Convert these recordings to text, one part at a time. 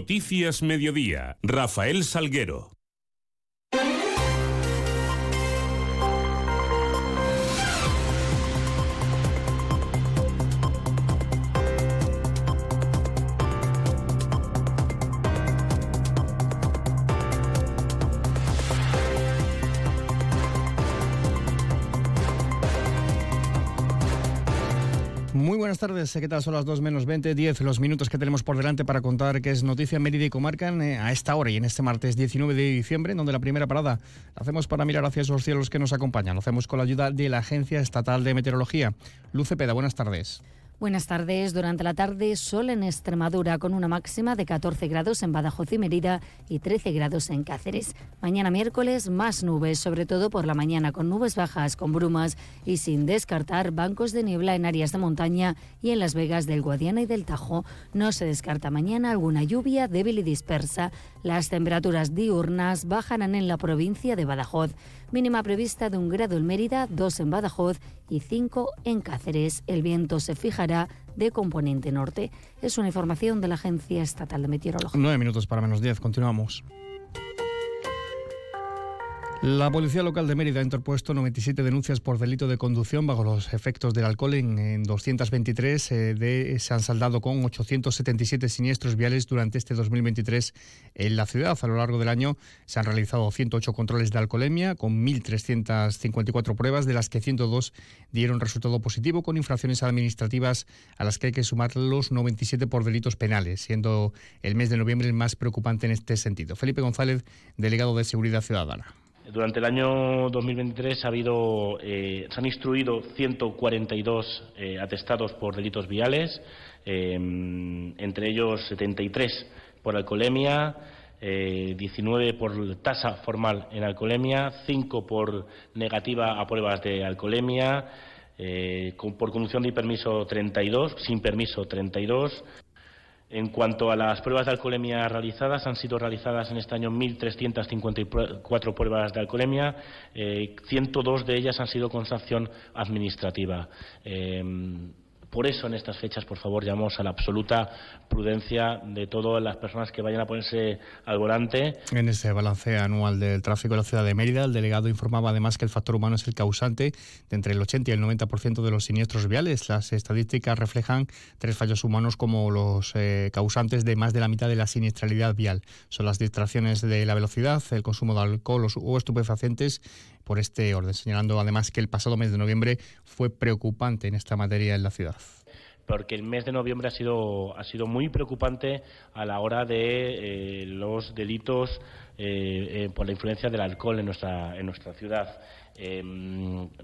Noticias Mediodía. Rafael Salguero. Buenas tardes. ¿Qué tal? Son las 2 menos 20, 10 los minutos que tenemos por delante para contar que es noticia Mérida y Comarca eh, a esta hora y en este martes 19 de diciembre, donde la primera parada la hacemos para mirar hacia esos cielos que nos acompañan. Lo hacemos con la ayuda de la Agencia Estatal de Meteorología. Luce Peda, buenas tardes. Buenas tardes. Durante la tarde, sol en Extremadura con una máxima de 14 grados en Badajoz y Mérida y 13 grados en Cáceres. Mañana miércoles, más nubes, sobre todo por la mañana con nubes bajas, con brumas y sin descartar bancos de niebla en áreas de montaña y en las vegas del Guadiana y del Tajo. No se descarta mañana alguna lluvia débil y dispersa. Las temperaturas diurnas bajarán en la provincia de Badajoz. Mínima prevista de un grado en Mérida, dos en Badajoz y cinco en Cáceres. El viento se fijará de componente norte. Es una información de la Agencia Estatal de Meteorología. Nueve minutos para menos diez. Continuamos. La Policía Local de Mérida ha interpuesto 97 denuncias por delito de conducción bajo los efectos del alcohol en, 223. Eh, se han saldado con 877 siniestros viales durante este 2023 en la ciudad. A lo largo del año se han realizado 108 controles de alcoholemia con 1.354 pruebas, de las que 102 dieron resultado positivo con infracciones administrativas a las que hay que sumar los 97 por delitos penales, siendo el mes de noviembre el más preocupante en este sentido. Felipe González, delegado de Seguridad Ciudadana. Durante el año 2023 ha habido, eh, se han instruido 142 eh, atestados por delitos viales, em, entre ellos 73 por alcoholemia, 19 eh, por tasa formal en alcoholemia, 5 por negativa a pruebas de alcoholemia, por conducción de permiso 32, sin permiso 32. En cuanto a las pruebas de alcoholemia realizadas, han sido realizadas en este año 1.354 pruebas de alcoholemia, 102 eh, de ellas han sido con sanción administrativa. Eh, por eso, en estas fechas, por favor, llamamos a la absoluta prudencia de todas las personas que vayan a ponerse al volante. En ese balance anual del tráfico en la ciudad de Mérida, el delegado informaba además que el factor humano es el causante de entre el 80 y el 90% de los siniestros viales. Las estadísticas reflejan tres fallos humanos como los eh, causantes de más de la mitad de la siniestralidad vial. Son las distracciones de la velocidad, el consumo de alcohol o estupefacientes por este orden, señalando además que el pasado mes de noviembre fue preocupante en esta materia en la ciudad porque el mes de noviembre ha sido, ha sido muy preocupante a la hora de eh, los delitos eh, eh, por la influencia del alcohol en nuestra, en nuestra ciudad.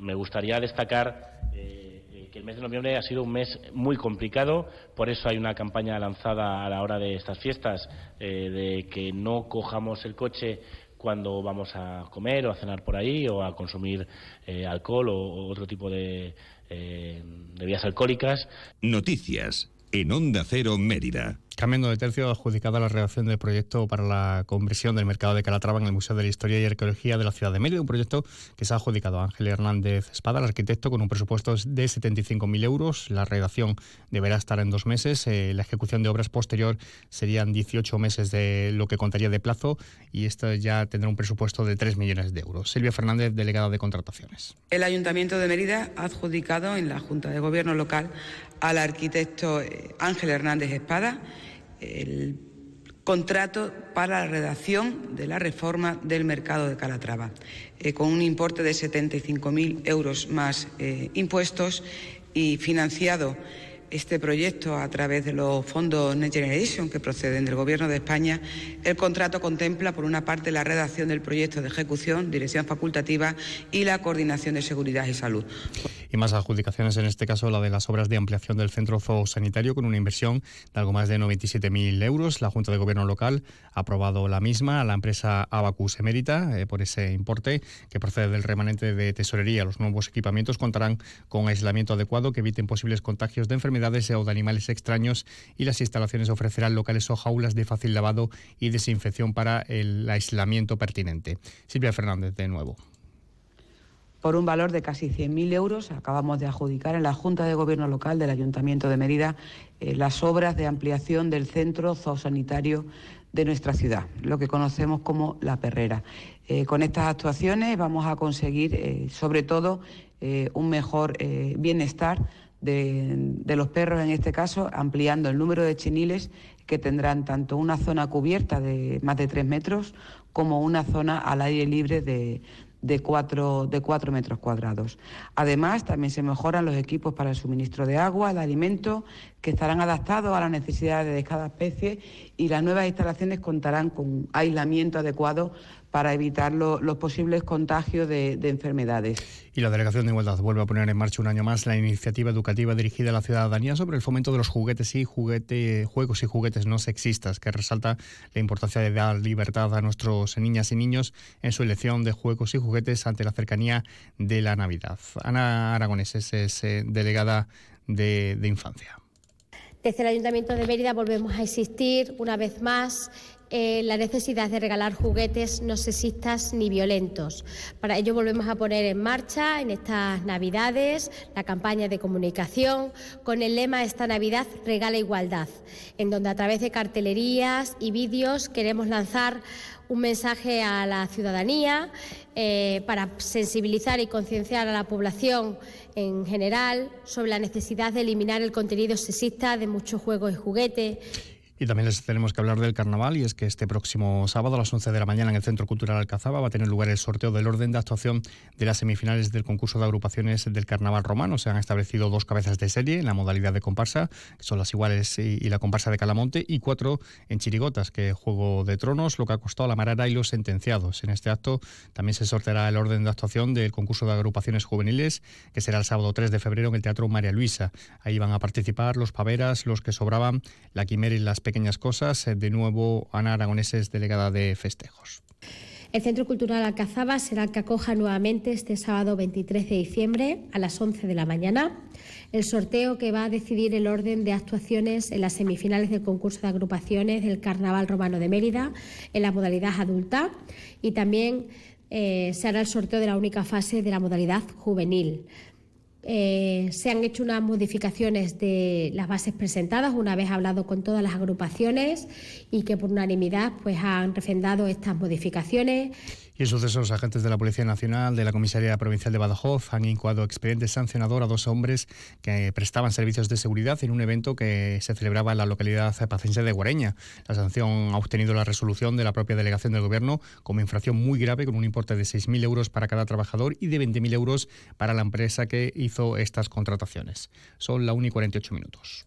me gustaría destacar que el mes de noviembre ha sido un mes muy complicado, por eso hay una campaña lanzada a la hora de estas fiestas de que no cojamos el coche cuando vamos a comer o a cenar por ahí o a consumir alcohol o, otro tipo de, eh, bebidas alcohólicas. Noticias en Onda Cero Mérida. Cambiando de tercio, adjudicada la redacción del proyecto para la conversión del mercado de Calatrava en el Museo de la Historia y Arqueología de la ciudad de Mérida, un proyecto que se ha adjudicado a Ángel Hernández Espada, el arquitecto, con un presupuesto de 75.000 euros. La redacción deberá estar en dos meses. Eh, la ejecución de obras posterior serían 18 meses de lo que contaría de plazo y esto ya tendrá un presupuesto de 3 millones de euros. Silvia Fernández, delegada de contrataciones. El Ayuntamiento de Mérida ha adjudicado en la Junta de Gobierno local al arquitecto eh, Ángel Hernández Espada el contrato para la redacción de la reforma del mercado de Calatrava, eh, con un importe de 75.000 euros más eh, impuestos y financiado este proyecto a través de los fondos Next Generation que proceden del Gobierno de España, el contrato contempla, por una parte, la redacción del proyecto de ejecución, dirección facultativa y la coordinación de seguridad y salud y más adjudicaciones, en este caso la de las obras de ampliación del centro zoosanitario con una inversión de algo más de 97.000 euros. La Junta de Gobierno local ha aprobado la misma a la empresa Abacus Emérita eh, por ese importe que procede del remanente de tesorería. Los nuevos equipamientos contarán con aislamiento adecuado que eviten posibles contagios de enfermedades o de animales extraños y las instalaciones ofrecerán locales o jaulas de fácil lavado y desinfección para el aislamiento pertinente. Silvia Fernández, de nuevo. Por un valor de casi 100.000 euros. Acabamos de adjudicar en la Junta de Gobierno Local del Ayuntamiento de Mérida eh, las obras de ampliación del centro zoosanitario de nuestra ciudad, lo que conocemos como La Perrera. Eh, con estas actuaciones vamos a conseguir, eh, sobre todo, un mejor bienestar de, los perros, en este caso, ampliando el número de chiniles que tendrán tanto una zona cubierta de más de tres metros como una zona al aire libre de, de cuatro, de cuatro metros cuadrados. Además, también se mejoran los equipos para el suministro de agua, de alimentos, que estarán adaptados a las necesidades de cada especie y las nuevas instalaciones contarán con aislamiento adecuado para evitar los posibles contagios de, enfermedades. Y la Delegación de Igualdad vuelve a poner en marcha un año más la iniciativa educativa dirigida a la ciudadanía sobre el fomento de los juguetes y juguete, juegos y juguetes no sexistas, que resalta la importancia de dar libertad a nuestros niñas y niños en su elección de juegos y juguetes ante la cercanía de la Navidad. Ana Aragones es, eh, delegada de, de Infancia. Desde el Ayuntamiento de Mérida volvemos a insistir una vez más eh, la necesidad de regalar juguetes no sexistas ni violentos. Para ello volvemos a poner en marcha en estas Navidades la campaña de comunicación con el lema Esta Navidad regala igualdad, en donde a través de cartelerías y vídeos queremos lanzar un mensaje a la ciudadanía eh, para sensibilizar y concienciar a la población en general sobre la necesidad de eliminar el contenido sexista de muchos juegos y juguetes y también les tenemos que hablar del carnaval y es que este próximo sábado a las 11 de la mañana en el Centro Cultural Alcazaba va a tener lugar el sorteo del orden de actuación de las semifinales del concurso de agrupaciones del carnaval romano. Se han establecido dos cabezas de serie en la modalidad de comparsa, que son las iguales y, la comparsa de Calamonte, y cuatro en chirigotas, que Juego de Tronos, lo que ha costado la Marara y los sentenciados. En este acto también se sorteará el orden de actuación del concurso de agrupaciones juveniles, que será el sábado 3 de febrero en el Teatro María Luisa. Ahí van a participar los paveras, los que sobraban, la quimera y las pequeñas cosas. Eh, de nuevo, Ana Aragonés es delegada de festejos. El Centro Cultural Alcazaba será el que acoja nuevamente este sábado 23 de diciembre a las 11 de la mañana el sorteo que va a decidir el orden de actuaciones en las semifinales del concurso de agrupaciones del Carnaval Romano de Mérida en la modalidad adulta y también eh, se hará el sorteo de la única fase de la modalidad juvenil. Eh, se han hecho unas modificaciones de las bases presentadas una vez hablado con todas las agrupaciones y que por unanimidad pues han refrendado estas modificaciones. Y en sucesos, agentes de la Policía Nacional, de la Comisaría Provincial de Badajoz, han incoado expediente sancionador a dos hombres que prestaban servicios de seguridad en un evento que se celebraba en la localidad pacense de Guareña. La sanción ha obtenido la resolución de la propia delegación del Gobierno como infracción muy grave, con un importe de 6.000 euros para cada trabajador y de 20.000 euros para la empresa que hizo estas contrataciones. Son la 1 y 48 minutos.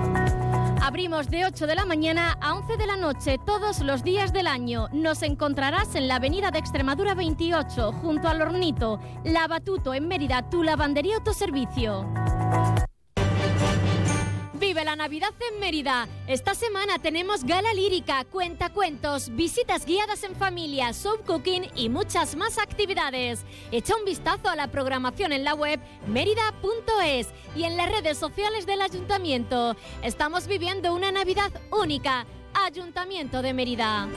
Abrimos de 8 de la mañana a 11 de la noche todos los días del año. Nos encontrarás en la avenida de Extremadura 28, junto al Hornito, Lavatuto en Mérida, tu lavandería autoservicio. Vive la Navidad en Mérida. Esta semana tenemos gala lírica, cuentacuentos, visitas guiadas en familia, show cooking y muchas más actividades. Echa un vistazo a la programación en la web merida.es y en las redes sociales del ayuntamiento. Estamos viviendo una Navidad única. Ayuntamiento de Mérida.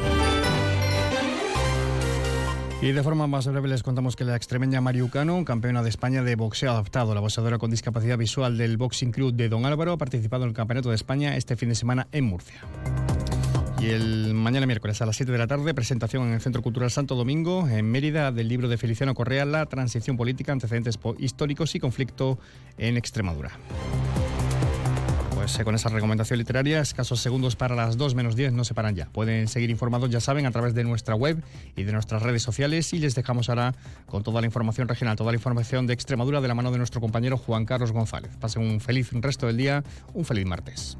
Y de forma más breve les contamos que la extremeña Mariucano, campeona de España de boxeo adaptado, la boxeadora con discapacidad visual del Boxing Club de Don Álvaro, ha participado en el Campeonato de España este fin de semana en Murcia. Y el mañana miércoles a las 7 de la tarde, presentación en el Centro Cultural Santo Domingo, en Mérida, del libro de Feliciano Correa, La transición política, antecedentes históricos y conflicto en Extremadura. Pues con esa recomendación literaria, escasos segundos para las 2 menos 10 no se paran ya. Pueden seguir informados, ya saben, a través de nuestra web y de nuestras redes sociales y les dejamos ahora con toda la información regional, toda la información de Extremadura de la mano de nuestro compañero Juan Carlos González. Pasen un feliz resto del día, un feliz martes.